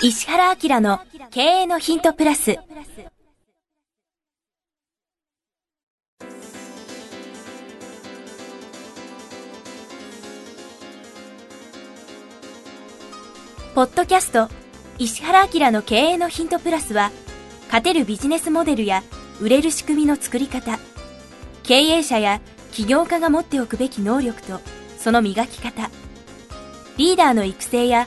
石原明の経営のヒントプラス。ポッドキャスト石原明の経営のヒントプラスは、勝てるビジネスモデルや売れる仕組みの作り方、経営者や起業家が持っておくべき能力とその磨き方、リーダーの育成や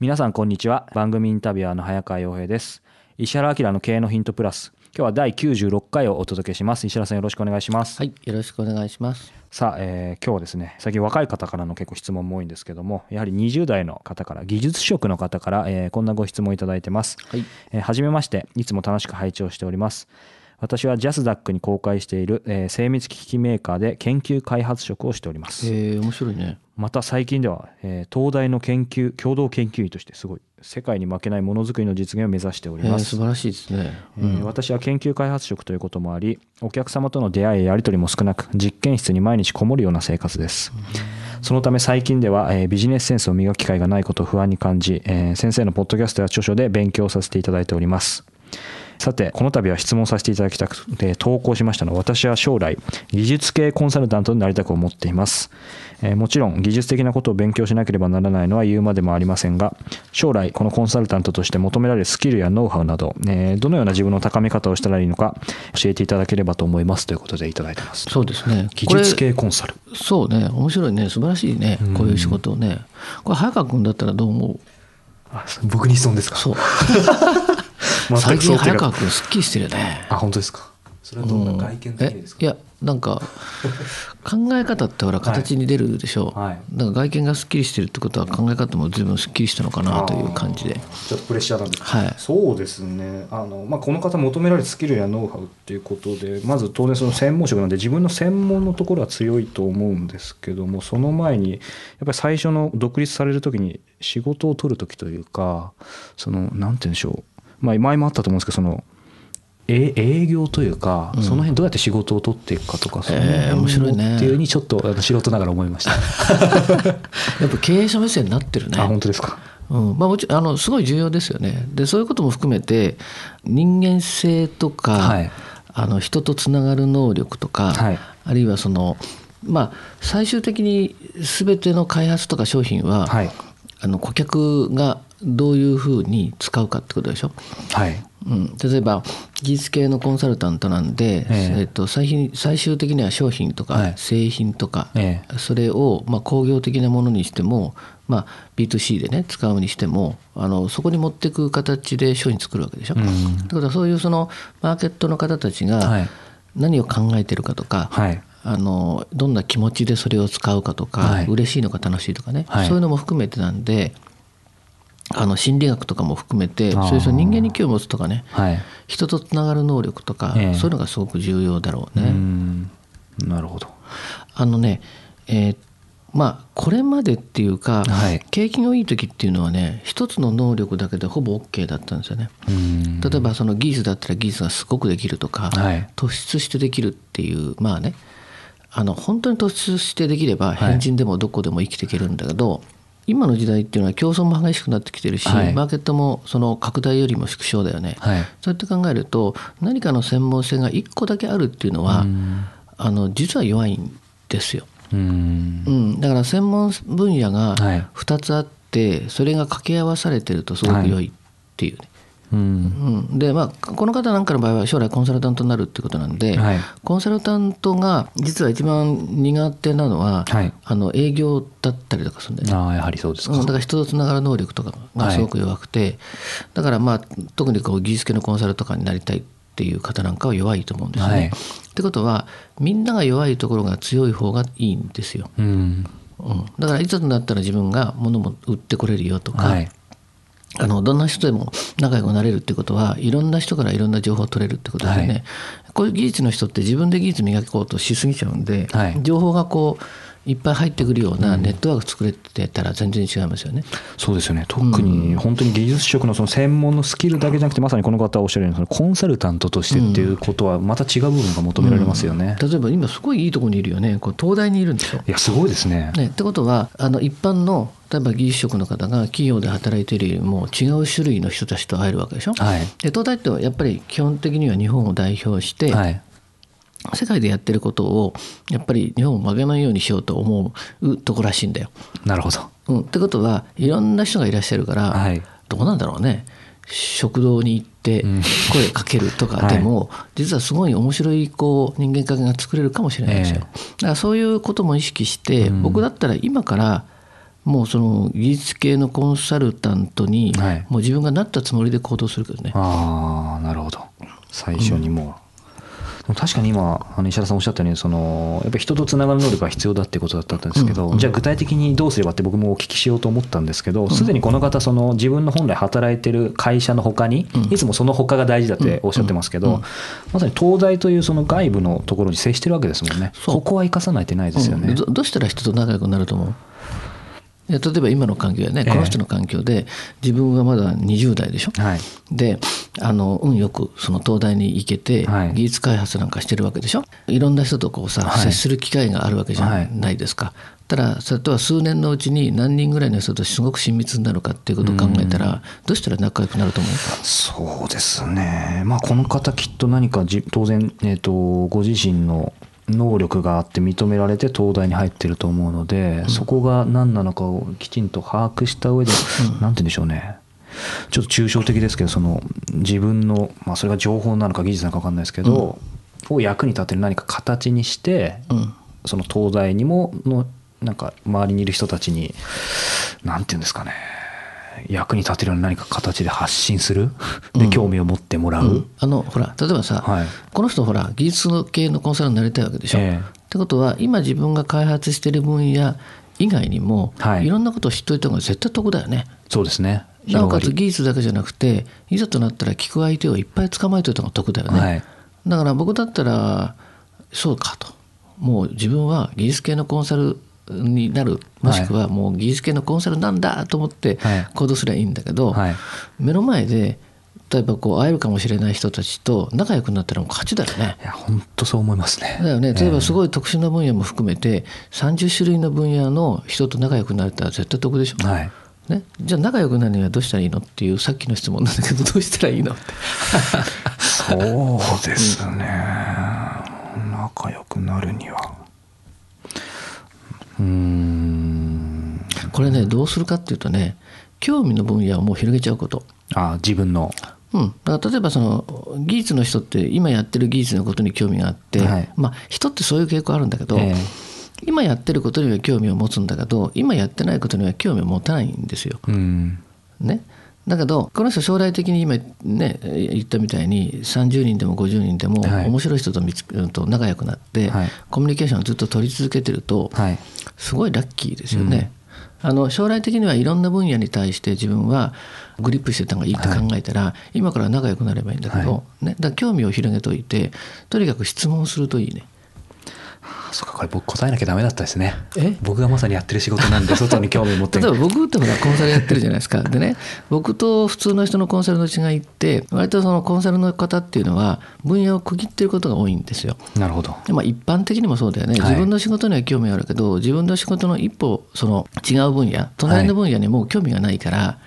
皆さんこんにちは。番組インタビュアーの早川洋平です。石原明の経営のヒントプラス。今日は第96回をお届けします。石原さんよろしくお願いします、はい、よろしくお願いします。さあ、えー今日はですね最近若い方からの結構質問も多いんですけどもやはり20代の方から技術職の方から、えーこんなご質問いただいてます。はい、えーはじめましていつも楽しく拝聴しております私はジャスダックに公開している、えー精密機器メーカーで研究開発職をしております。えー、面白いね。また最近では、えー東大の研究共同研究員としてすごい世界に負けないものづくりの実現を目指しておりえー、ます、素晴らしいですね。えー私は研究開発職ということもありお客様との出会いややり取りも少なく実験室に毎日こもるような生活です、そのため最近では、えービジネスセンスを磨く機会がないことを不安に感じ、えー先生のポッドキャストや著書で勉強させていただいておりますさてこの度は質問させていただきたくて投稿しましたのは私は将来技術系コンサルタントになりたく思っています、えーもちろん技術的なことを勉強しなければならないのは言うまでもありませんが将来このコンサルタントとして求められるスキルやノウハウなど、えーどのような自分の高め方をしたらいいのか教えていただければと思いますということでいただいてますそうですね。技術系コンサルそうね、面白いね、素晴らしいね、こういう仕事をね。これ早川君だったらどう思う？あ僕に質問ですか？そう。全最近早川君すっきりしてるよね。あ本当ですか？それはどんな外見的にですか、えいやなんか考え方ってほら形に出るでしょう、はい。だから外見がすっきりしてるってことは考え方も随分すっきりしたのかなという感じで。ちょっとプレッシャーなんですはい。そうですね。あの、まあ、この方求められるスキルやノウハウっていうことでまず当然その専門職なんで自分の専門のところは強いと思うんですけどもその前にやっぱり最初の独立される時に仕事を取る時というかそのなんて言うんでしょう、まあ、前もあったと思うんですけどそのえ営業というか、その辺どうやって仕事を取っていくかとか、えー面白いね。っていうふうにちょっとあの素人ながら思いました。やっぱ経営者目線になってるね。あ本当ですか。うん。まあ、もちろんあのすごい重要ですよね。でそういうことも含めて人間性とか、はい。あの人とつながる能力とか、はい。あるいはそのまあ最終的に全ての開発とか商品は、はい。あの顧客がどういうふうに使うかってことでしょ？はい。うん、例えば技術系のコンサルタントなんで、ええ。えっと最品最終的には商品とかはい。製品とか、えそれをまあ工業的なものにしても、まあ、B2C でね使うにしてもあのそこに持っていく形で商品作るわけでしょ？うん。だからそういうそのマーケットの方たちはがい。何を考えてるかとか、はい。あのどんな気持ちでそれを使うかとか、はい。嬉しいのか楽しいとかね、はい。そういうのも含めてなんであの心理学とかも含めてそういう人間に興味を持つとかねはい。人とつながる能力とか、ええ。そういうのがすごく重要だろううね。ん。なるほど。あのね、えーまあこれまでっていうか、はい。景気のいい時っていうのはね一つの能力だけでほぼ OK だったんですよね。うん。例えばその技術だったら技術がすごくできるとか、はい。突出してできるっていうまあねあの本当に突出してできればはい。変人でもどこでも生きていけるんだけど、今の時代っていうのは競争も激しくなってきてるし、はい。マーケットもその拡大よりも縮小だよね。はい。そうやって考えると何かの専門性が1個だけあるっていうのは、うん。あの実は弱いんですよ。うん。うん、だから専門分野がはい。2つあってそれが掛け合わされてるとすごく良いっていうね。うん。うん、でまあこの方なんかの場合は将来コンサルタントになるってことなんで、はい。コンサルタントが実は一番苦手なのは、はい。あの営業だったりとかするんだよね。ああやはりそうですか。うん、だから人とつながる能力とかがすごく弱くて、だからまあ特にこう技術系のコンサルとかになりたいっていう方なんかは弱いと思うんですね。はい。ってことはみんなが弱いところが強い方がいいんですよ。うん。うん、だからいつになったら自分が物も売ってこれるよとか、はいあのどんな人でも仲良くなれるってことはいろんな人からいろんな情報を取れるってことですよね、はい。こういう技術の人って自分で技術磨こうとしすぎちゃうんで、はい。情報がこういっぱい入ってくるようなネットワーク作れてたら全然違いますよね。そうですよね。特に本当に技術職のその専門のスキルだけじゃなくてまさにこの方おっしゃるようにそのコンサルタントとしてっていうことはまた違う部分が求められますよね。例えば今すごいいいところにいるよね。こう東大にいるんでしょ。いやすごいですね。ね、ってことはあの一般の例えば技術職の方が企業で働いているよりも違う種類の人たちと会えるわけでしょ？はいで東大ってやっぱり基本的には日本を代表して、はい世界でやってることをやっぱり日本を曲げないようにしようと思うとこらしいんだよ。なるほど。うん、ってことはいろんな人がいらっしゃるから、はいどうなんだろうね食堂に行ってん声かけるとかでも、実はすごい面白いこう人間関係が作れるかもしれないですよ。えだからそういうことも意識して、うん僕だったら今からもうその技術系のコンサルタントに、はい。もう自分がなったつもりで行動するけどね。ああなるほど。最初にもう、でも確かに今あの石原さんおっしゃったようにそのやっぱり人とつながる能力が必要だっていうことだったんですけど、うんうん。じゃあ具体的にどうすればって僕もお聞きしようと思ったんですけどすで、にこの方その自分の本来働いてる会社の他に、うん。いつもその他が大事だっておっしゃってますけど、うん。うん。まさに東大というその外部のところに接してるわけですもんね。ここは生かさないとないですよね、うん。どどうしたら人と仲良くなると思う？例えば今の環境やね、ええ。この人の環境で自分はまだ20代でしょ、はい。であの運よくその東大に行けて、はい。技術開発なんかしてるわけでしょ？いろんな人とこうさ、はい。接する機会があるわけじゃはいないですか。ただそれとは数年のうちに何人ぐらいの人とすごく親密になるかっていうことを考えたらどうしたら仲良くなると思うそうですね、まあ、この方、きっと何かじ当然、えー、とご自身の能力があって認められて東大に入ってると思うので、そこが何なのかをきちんと把握した上で、なんて言うんでしょうね、ちょっと抽象的ですけど、その自分の、まあ、それが情報なのか技術なのか分かんないですけど、を役に立てる何か形にして、うん。その東大にものなんか周りにいる人たちになんていうんですかね役に立てるような何か形で発信する？で興味を持ってもらう、あのほら例えばさ、はい。この人ほら技術系のコンサルになりたいわけでしょ。ええ。ってことは今自分が開発してる分野以外にも、はい。い、ろんなことを知っておいた方が絶対得だよね。そうですね。なおかつ技術だけじゃなくていざとなったら聞く相手をいっぱい捕まえておいた方が得だよね。はい。だから僕だったらそうかと。もう自分は技術系のコンサルになるもしくはもう技術系のコンサルなんだと思ってはい。行動すればいいんだけど、はい。目の前で例えばこう会えるかもしれない人たちと仲良くなったらもう勝ちだよね。いや本当そう思いますね。だよね、例えばすい、ごい特殊な分野も含めて30種類の分野の人と仲良くなれたら絶対得でしょ。はい。ね、じゃあ仲良くなるにはどうしたらいいのっていうさっきの質問なんだけどどうしたらいいのって。そうですね、仲良くなるにはうーん。これねどうするかっていうとね興味の分野をもう広げちゃうこと。あ自分の。うん、だから例えばその技術の人って今やってる技術のことに興味があって、はい。まあ人ってそういう傾向あるんだけど、え今やってることには興味を持つんだけど今やってないことには興味を持たないんですよ。えうん。ね、だけどこの人将来的に今ね言ったみたいに30人でも50人でもはい。面白い人と見つけると仲良くなって、はい。コミュニケーションをずっと取り続けてるとはい。すごいラッキーですよね。あの将来的にはいろんな分野に対して自分はグリップしてた方がいいって考えたら、今から仲良くなればいいんだけど、はね、だ興味を広げといてとにかく質問するといいね。あそっかこれ僕答えなきゃダメだったですね。え？僕がまさにやってる仕事なんで外に興味を持って。例えば僕ってほらコンサルやってるじゃないですか。でね、僕と普通の人のコンサルの違いって、割とそのコンサルの方っていうのは、分野を区切ってることが多いんですよ。なるほど。でまあ、一般的にもそうだよね、はい。自分の仕事には興味あるけど、自分の仕事の一歩その違う分野、隣の分野にもう興味がないから、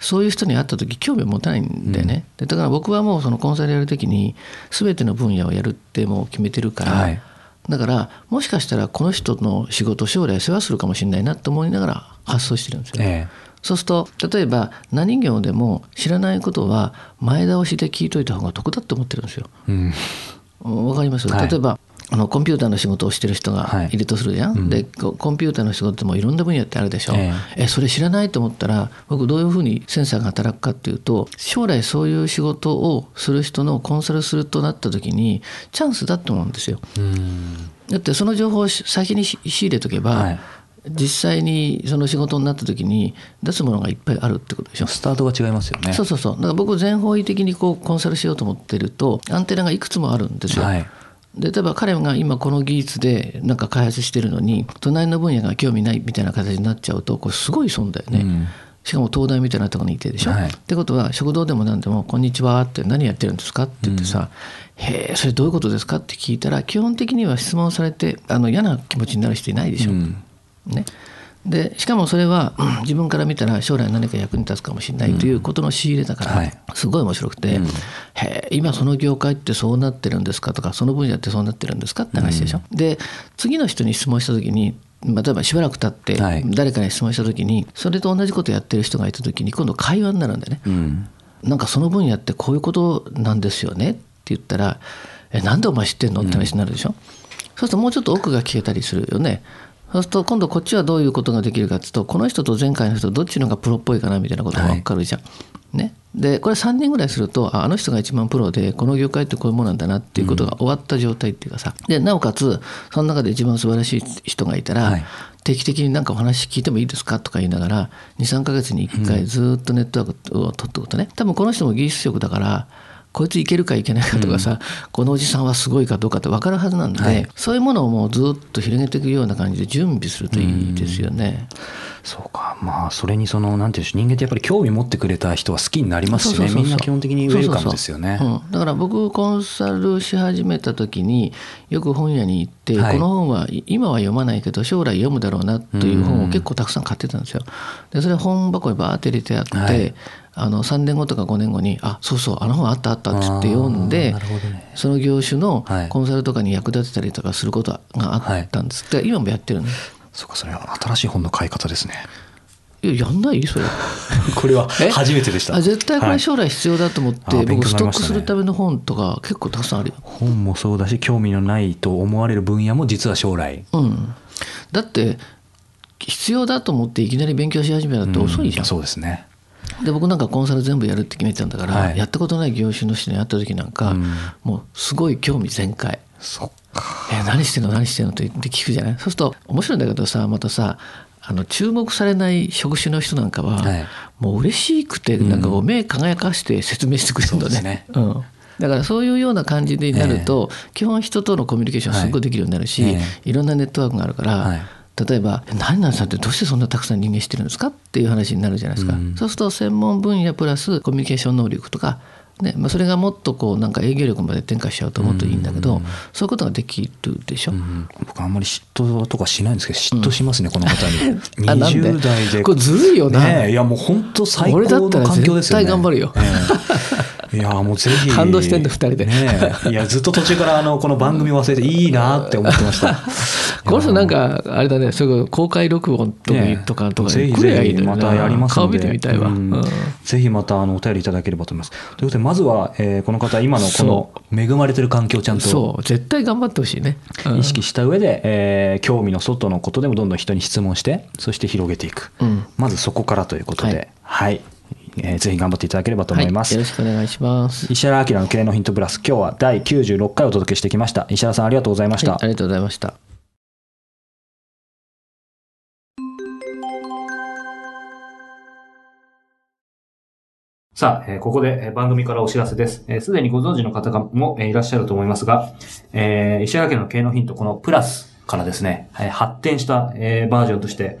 そういう人に会った時興味を持たないんだよね。でだから僕はもうそのコンサルやる時に、全ての分野をやるってもう決めてるから、はいだからもしかしたらこの人の仕事将来世話するかもしれないなと思いながら発想してるんですよ、えそうすると例えば何業でも知らないことは前倒しで聞いといた方が得だって思ってるんですよ。えうん。わかります、はい。例えばあのコンピューターの仕事をしてる人がはい。いるとするじゃん、うん。でココンピューターの仕事でもいろんな分野ってあるでしょ、ええ。それ知らないと思ったら僕どういうふうにセンサーが働くかっていうと将来そういう仕事をする人のコンサルするとなった時にチャンスだと思うんですよ。うん。だってその情報をし先にし仕入れとけば、はい。実際にその仕事になった時に出すものがいっぱいあるってことでしょ。スタートが違いますよね。そうそうそう。だから僕全方位的にこうコンサルしようと思ってるとアンテナがいくつもあるんですよ、はい。で例えば彼が今この技術でなんか開発してるのに隣の分野が興味ないみたいな形になっちゃうとこれすごい損だよね、うん。しかも東大みたいなところにいてでしょ、はい。ってことは食堂でも何でも「こんにちは」って何やってるんですかって言ってさ「へえそれどういうことですか?」って聞いたら基本的には質問されてあの嫌な気持ちになる人いないでしょ？うん。ね、でしかもそれはうん自分から見たら将来何か役に立つかもしれないということの仕入れだから、はい。すごい面白くて、へえ今その業界ってそうなってるんですかとかその分野ってそうなってるんですかって話でしょ。で次の人に質問した時にまあ例えばしばらく経ってはい。誰かに質問した時にそれと同じことやってる人がいた時に今度会話になるんだよね。うん。なんかその分野ってこういうことなんですよねって言ったら「えなんでお前知ってんの?」って話になるでしょ、そうするともうちょっと奥が聞けたりするよねそうすると今度こっちはどういうことができるかっていうとこの人と前回の人どっちの方がプロっぽいかなみたいなことが分かるじゃん。ね、でこれ3人ぐらいするとああの人が一番プロでこの業界ってこういうものなんだなっていうことが終わった状態っていうかさ。でなおかつその中で一番素晴らしい人がいたら、はい。定期的になんかお話聞いてもいいですかとか言いながら23ヶ月に1回ずっとネットワークを取っておくとね。多分この人も技術職だからこいついけるかいけないかとかさ、このおじさんはすごいかどうかって分かるはずなんで、はい。そういうものをもうずっと広げていくような感じで準備するといいですよね。そうか。まあそれにそのなんていうんでしょう人間ってやっぱり興味持ってくれた人は好きになりますしね。みんな基本的にウェルカムですよね。だから僕コンサルし始めた時によく本屋に行って、はい。この本はい今は読まないけど将来読むだろうなという本を結構たくさん買ってたんですよ。でそれ本箱にバーって入れてあって、はいあの3年後とか5年後に「あそうそうあの本あったあった」っつって読んでね。その業種のはい。コンサルとかに役立てたりとかすることがあったんです、で今もやってるの？そうかそれは新しい本の買い方ですね。いややんない？それ。これはえ？初めてでした。あ絶対こはい。れ将来必要だと思って、あ勉僕ストックするための本とか結構たくさんあるよ。本もそうだし興味のないと思われる分野も実は将来。うん、だって必要だと思っていきなり勉強し始めたって遅いじゃん、うそうですねで僕なんかコンサル全部やるって決めてたんだから、はい。やったことない業種の人に会った時なんか、うん。もうすごい興味全開。そっか「え何してんの？何してんの?」って言って聞くじゃない？そうすると面白いんだけどさまたさあの注目されない職種の人なんかは、はい。もう嬉しくてなんかこう目輝かして説明してくれるんだね。そうん。だからそういうような感じになると、基本人とのコミュニケーションすごいできるようになるし、はい。え。い、ろんなネットワークがあるから、はい例えば「何々さんってどうしてそんなたくさん人間知ってるんですか?」っていう話になるじゃないですか、うん。そうすると専門分野プラスコミュニケーション能力とか、ねまあ、それがもっとこうなんか営業力まで展開しちゃうともっといいんだけど、そういうことができるでしょ。うん僕あんまり嫉妬とかしないんですけど嫉妬しますね、この方に。あなんで？20代で。これずるいよな。ねえいやもう本当最高の環境ですよね。絶対頑張るよ。ええいやもうぜひ。感動してんだ二人で。ねえ。いやずっと途中からあのこの番組忘れていいなって思ってました。この人なんかあれだねそれこそ公開録音とかねとかとかぜひぜひまたやります顔見てみたいわ。うん。うん。ぜひまたあのお便りいただければと思います。ということでまずは、えーこの方今のこの恵まれてる環境をちゃんとそう。絶対頑張ってほしいね。うん。意識した上で、えー興味の外のことでもどんどん人に質問してそして広げていく、うん。まずそこからということで。はい、えーぜひ頑張っていただければと思います、はい、よろしくお願いします。石原明の経営のヒントプラス今日は第96回お届けしてきました石原さんありがとうございました、はいありがとうございました。さあ、えーここでえー番組からお知らせです。えーすでにご存知の方がもえーいらっしゃると思いますが、えー石原家の経営のヒント、このプラスからですね、えー発展した、えーバージョンとして、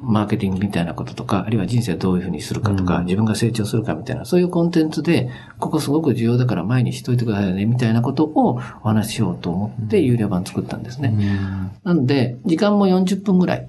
マーケティングみたいなこととか、あるいは人生をどういうふうにするかとか、自分が成長するかみたいな、そういうコンテンツで、ここすごく重要だから前にしといてくださいね、みたいなことをお話ししようと思って、有料版作ったんですね。なので、時間も40分ぐらい